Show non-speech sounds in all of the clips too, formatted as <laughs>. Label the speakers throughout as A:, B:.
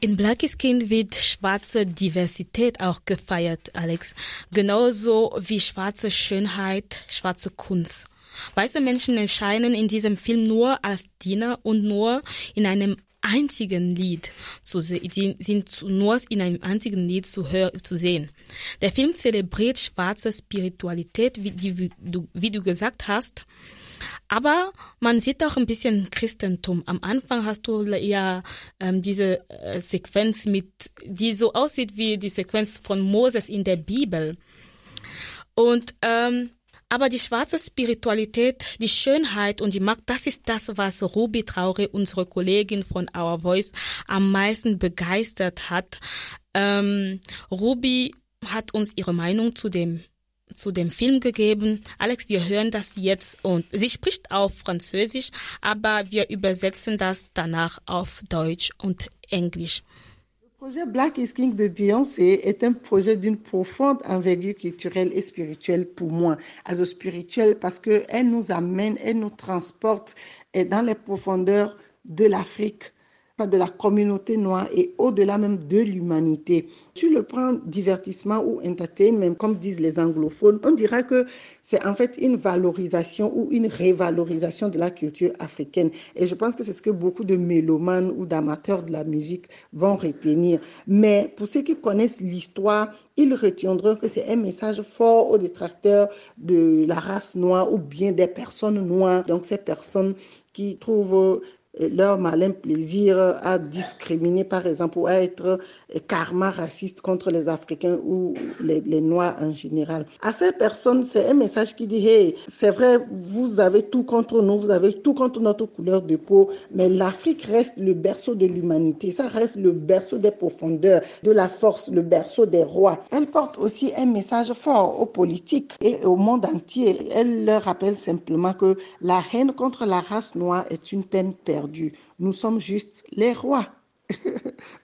A: In Black is Kind wird schwarze Diversität auch gefeiert, Alex. Genauso wie schwarze Schönheit, schwarze Kunst. Weiße Menschen erscheinen in diesem Film nur als Diener und nur in einem einzigen Lied zu sehen, sind nur in einem einzigen Lied zu, hör, zu sehen. Der Film zelebriert schwarze Spiritualität, wie, die, du, wie du gesagt hast. Aber man sieht auch ein bisschen Christentum. Am Anfang hast du ja ähm, diese äh, Sequenz mit, die so aussieht wie die Sequenz von Moses in der Bibel. Und ähm, aber die schwarze Spiritualität, die Schönheit und die Macht, das ist das, was Ruby Traure, unsere Kollegin von Our Voice, am meisten begeistert hat. Ähm, Ruby hat uns ihre Meinung zu dem zu dem Film gegeben. Alex, wir hören das jetzt und sie spricht auf Französisch, aber wir übersetzen das danach auf Deutsch und Englisch.
B: Le projet Black is King de Beyoncé est un projet d'une profonde envergure culturelle et spirituelle pour moi. Also spirituelle parce qu'elle nous amène, elle nous transporte dans les profondeurs de l'Afrique, de la communauté noire et au-delà même de l'humanité. Tu le prends divertissement ou entertainment, comme disent les anglophones, on dira que c'est en fait une valorisation ou une révalorisation de la culture africaine. Et je pense que c'est ce que beaucoup de mélomanes ou d'amateurs de la musique vont retenir. Mais pour ceux qui connaissent l'histoire, ils retiendront que c'est un message fort aux détracteurs de la race noire ou bien des personnes noires. Donc ces personnes qui trouvent leur malin plaisir à discriminer, par exemple, ou à être karma raciste contre les Africains ou les, les Noirs en général. À ces personnes, c'est un message qui dit, hey, c'est vrai, vous avez tout contre nous, vous avez tout contre notre couleur de peau, mais l'Afrique reste le berceau de l'humanité, ça reste le berceau des profondeurs, de la force, le berceau des rois. Elle porte aussi un message fort aux politiques et au monde entier. Elle leur rappelle simplement que la haine contre la race noire est une peine perdue. Nous sommes juste les rois. <laughs>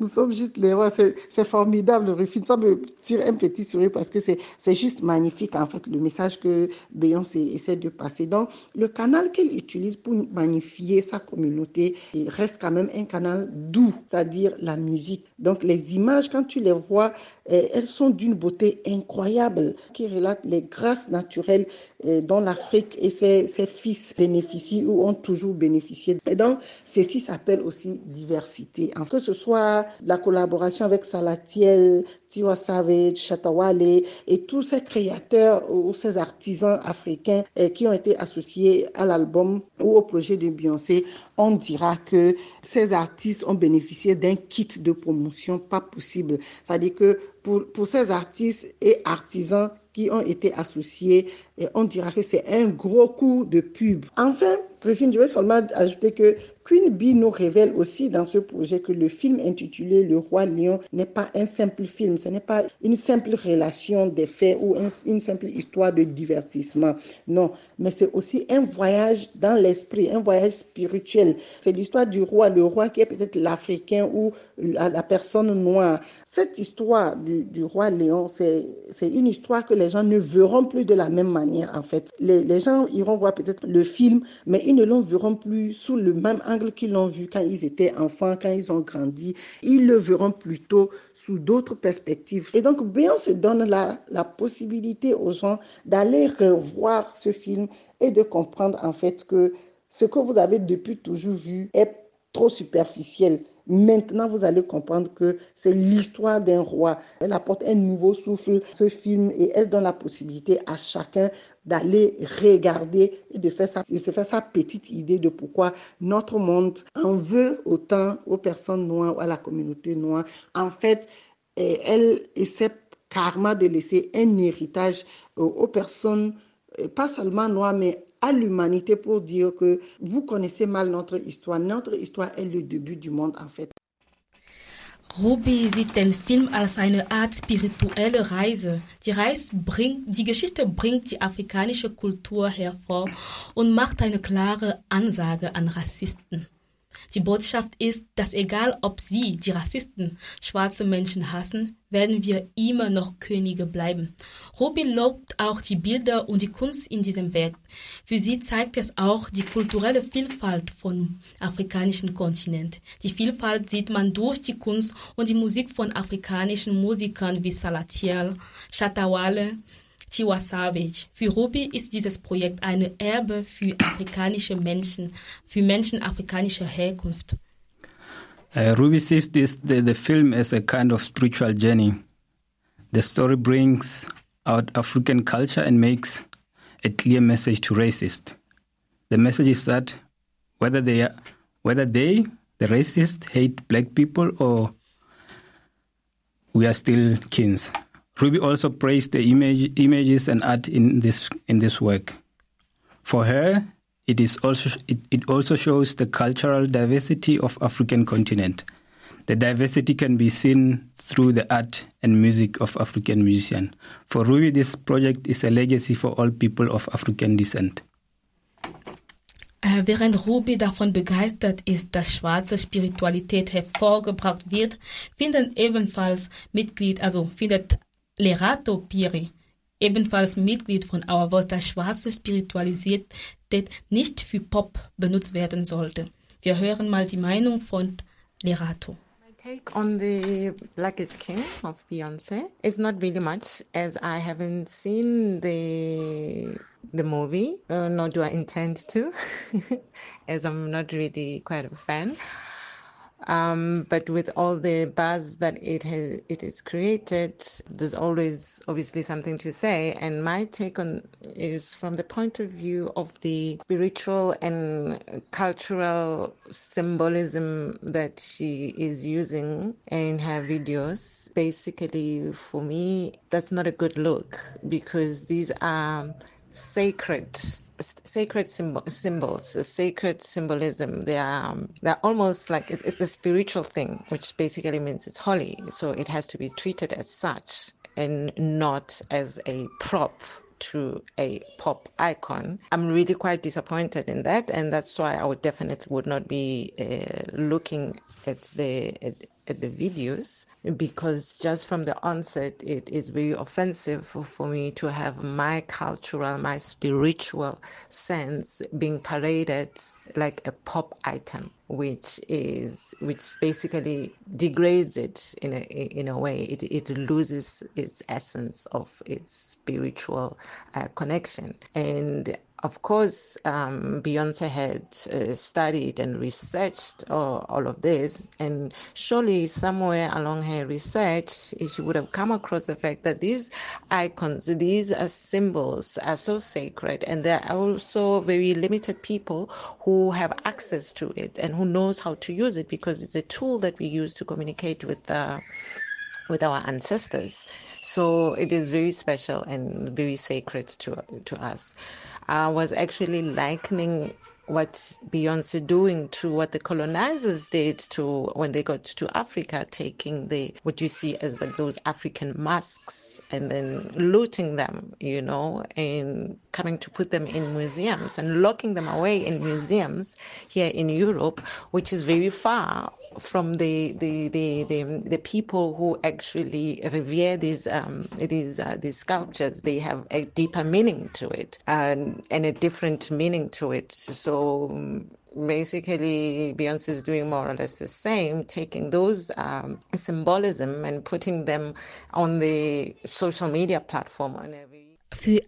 B: Nous sommes juste les rois. C'est formidable, le refus. Ça me tire un petit sourire parce que c'est juste magnifique, en fait, le message que Beyoncé essaie de passer. Donc, le canal qu'elle utilise pour magnifier sa communauté reste quand même un canal doux, c'est-à-dire la musique. Donc, les images, quand tu les vois, elles sont d'une beauté incroyable, qui relatent les grâces naturelles dont l'Afrique et ses, ses, fils bénéficient ou ont toujours bénéficié. Et donc, ceci s'appelle aussi diversité. Que ce soit la collaboration avec Salatiel, Tiwa Savage, Chatawale et tous ces créateurs ou ces artisans africains qui ont été associés à l'album ou au projet de Beyoncé, on dira que ces artistes ont bénéficié d'un kit de promotion pas possible. C'est-à-dire que pour, pour ces artistes et artisans qui ont été associés, on dira que c'est un gros coup de pub. Enfin, Griffin, je vais seulement ajouter que Queen Bee nous révèle aussi dans ce projet que le film intitulé Le Roi Lion n'est pas un simple film, ce n'est pas une simple relation des faits ou un, une simple histoire de divertissement. Non, mais c'est aussi un voyage dans l'esprit, un voyage spirituel. C'est l'histoire du roi, le roi qui est peut-être l'Africain ou la, la, personne noire. Cette histoire du, du roi Lion, c'est une histoire que les gens ne verront plus de la même manière en fait. Les, gens iront voir peut-être le film, mais ils ne le verront plus sous le même angle qu'ils l'ont vu quand ils étaient enfants, quand ils ont grandi. Ils le verront plutôt sous d'autres perspectives. Et donc, Beyoncé donne la, la possibilité aux gens d'aller revoir ce film et de comprendre en fait que ce que vous avez depuis toujours vu est trop superficiel. Maintenant, vous allez comprendre que c'est l'histoire d'un roi. Elle apporte un nouveau souffle, ce film, et elle donne la possibilité à chacun d'aller regarder et de, faire sa, de se faire sa petite idée de pourquoi notre monde en veut autant aux personnes noires, à la communauté noire. En fait, elle essaie karma de laisser un héritage aux personnes, pas seulement noires, mais à l'humanité pour dire que vous connaissez mal notre histoire. Notre histoire est le début du monde en fait.
A: Ruby sieht den Film als eine Art spirituelle Reise. Die Reise bringt, die Geschichte bringt die afrikanische Kultur hervor und macht eine klare Ansage an Rassisten. Die Botschaft ist, dass egal ob sie, die Rassisten, schwarze Menschen hassen, werden wir immer noch Könige bleiben. Ruby lobt auch die Bilder und die Kunst in diesem Werk. Für sie zeigt es auch die kulturelle Vielfalt vom afrikanischen Kontinent. Die Vielfalt sieht man durch die Kunst und die Musik von afrikanischen Musikern wie Salatiel, Chatawale, Tiwa Savage. Für Ruby ist dieses Projekt eine Erbe für afrikanische Menschen, für Menschen afrikanischer Herkunft.
C: Uh, Ruby sees this the, the film as a kind of spiritual journey. The story brings out African culture and makes a clear message to racists. The message is that whether they are, whether they the racists hate black people or we are still kins. Ruby also praised the image, images and art in this in this work. For her, it is also it, it also shows the cultural diversity of African continent. The diversity can be seen through the art and music of African musicians. For Ruby, this project is a legacy for all people of African descent.
A: Äh, während Ruby davon begeistert ist, dass schwarze Spiritualität hervorgebracht wird, finden ebenfalls Mitglied, also findet Lerato Piri, ebenfalls Mitglied von Our Voice, dass schwarze Spiritualität nicht für Pop benutzt werden sollte. Wir hören mal die Meinung von Lerato.
D: take on the Black is King of Beyonce is not really much as I haven't seen the the movie, uh, nor do I intend to, <laughs> as I'm not really quite a fan. Um, but with all the buzz that it has, it is created, there's always obviously something to say. And my take on is from the point of view of the spiritual and cultural symbolism that she is using in her videos. Basically, for me, that's not a good look because these are sacred sacred symbol, symbols, sacred symbolism. They are um, they're almost like it, it's a spiritual thing, which basically means it's holy. So it has to be treated as such and not as a prop to a pop icon. I'm really quite disappointed in that, and that's why I would definitely would not be uh, looking at the at, at the videos because just from the onset it is very offensive for, for me to have my cultural my spiritual sense being paraded like a pop item which is which basically degrades it in a in a way. It, it loses its essence of its spiritual uh, connection. And of course, um, Beyonce had uh, studied and researched all, all, of this, and surely somewhere along her research, she would have come across the fact that these icons, these are symbols, are so sacred, and there are also very limited people who have access to it and who knows how to use it because it's a tool that we use to communicate with uh, with our ancestors. So it is very special and very sacred to to us. I was actually likening what Beyonce doing to what the colonizers did to when they got to Africa, taking the what you see as like those African masks and then looting them, you know, and coming to put them in museums and locking them away in museums here in Europe, which is very far from the the, the, the, the people who actually revere these um, these uh, these sculptures. They have a deeper meaning to it and and a different meaning to it. So um, basically Beyonce is doing more or less the same, taking those um, symbolism and putting them on the social media platform and every
A: Für,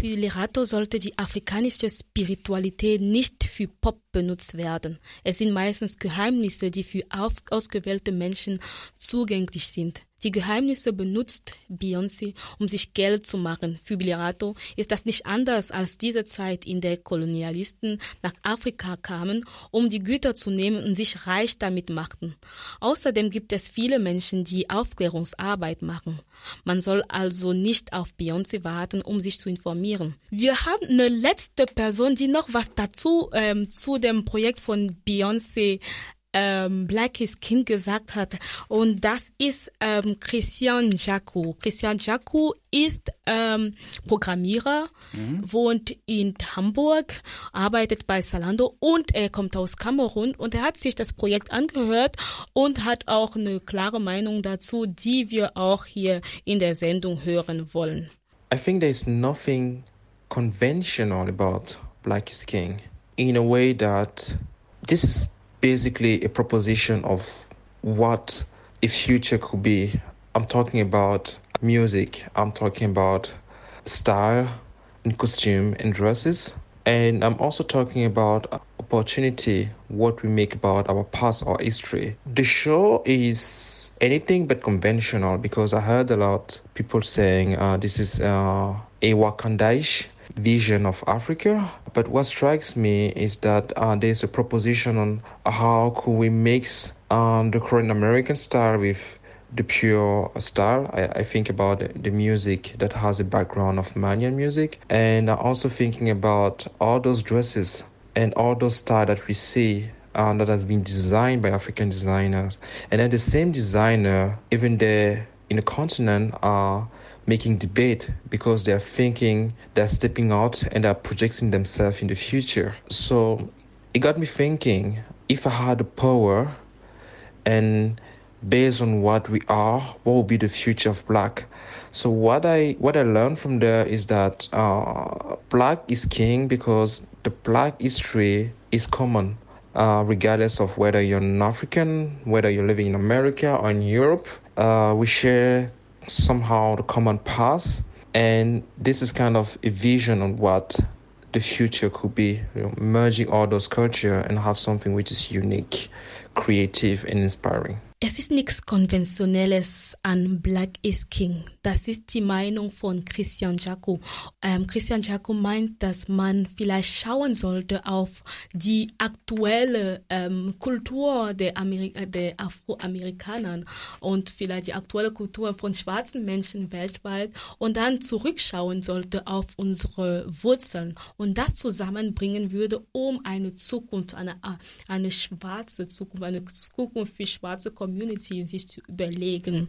A: für Lerato sollte die afrikanische Spiritualität nicht für Pop benutzt werden. Es sind meistens Geheimnisse, die für ausgewählte Menschen zugänglich sind. Die Geheimnisse benutzt Beyoncé, um sich Geld zu machen. Für Bilirato ist das nicht anders als diese Zeit, in der Kolonialisten nach Afrika kamen, um die Güter zu nehmen und sich reich damit machten. Außerdem gibt es viele Menschen, die Aufklärungsarbeit machen. Man soll also nicht auf Beyoncé warten, um sich zu informieren. Wir haben eine letzte Person, die noch was dazu ähm, zu dem Projekt von Beyoncé ähm, Black is King gesagt hat. Und das ist ähm, Christian Jacou. Christian Jacou ist ähm, Programmierer, mhm. wohnt in Hamburg, arbeitet bei Salando und er kommt aus Kamerun und er hat sich das Projekt angehört und hat auch eine klare Meinung dazu, die wir auch hier in der Sendung hören wollen.
E: I think there's nothing conventional about Black is King in a way that this is basically a proposition of what a future could be. I'm talking about music, I'm talking about style and costume and dresses. And I'm also talking about opportunity, what we make about our past or history. The show is anything but conventional because I heard a lot people saying uh, this is uh, a Wakandaish vision of Africa. But what strikes me is that uh, there's a proposition on how could we mix um, the current American style with the pure style. I, I think about the music that has a background of Malian music, and also thinking about all those dresses and all those style that we see um, that has been designed by African designers, and then the same designer, even there in the continent, are making debate because they're thinking, they're stepping out, and they're projecting themselves in the future. So it got me thinking if I had the power and based on what we are, what will be the future of black? So what I what I learned from there is that uh, black is king because the black history is common, uh, regardless of whether you're an African, whether you're living in America or in Europe. Uh, we share somehow the common past, and this is kind of a vision on what the future could be, you know, merging all those culture and have something which is unique, creative, and inspiring.
A: Es ist nichts Konventionelles an Black is King. Das ist die Meinung von Christian Jaco. Ähm, Christian Jaco meint, dass man vielleicht schauen sollte auf die aktuelle ähm, Kultur der, Ameri der Afroamerikanern und vielleicht die aktuelle Kultur von schwarzen Menschen weltweit und dann zurückschauen sollte auf unsere Wurzeln und das zusammenbringen würde, um eine Zukunft, eine, eine schwarze Zukunft, eine Zukunft für schwarze Community sich zu überlegen.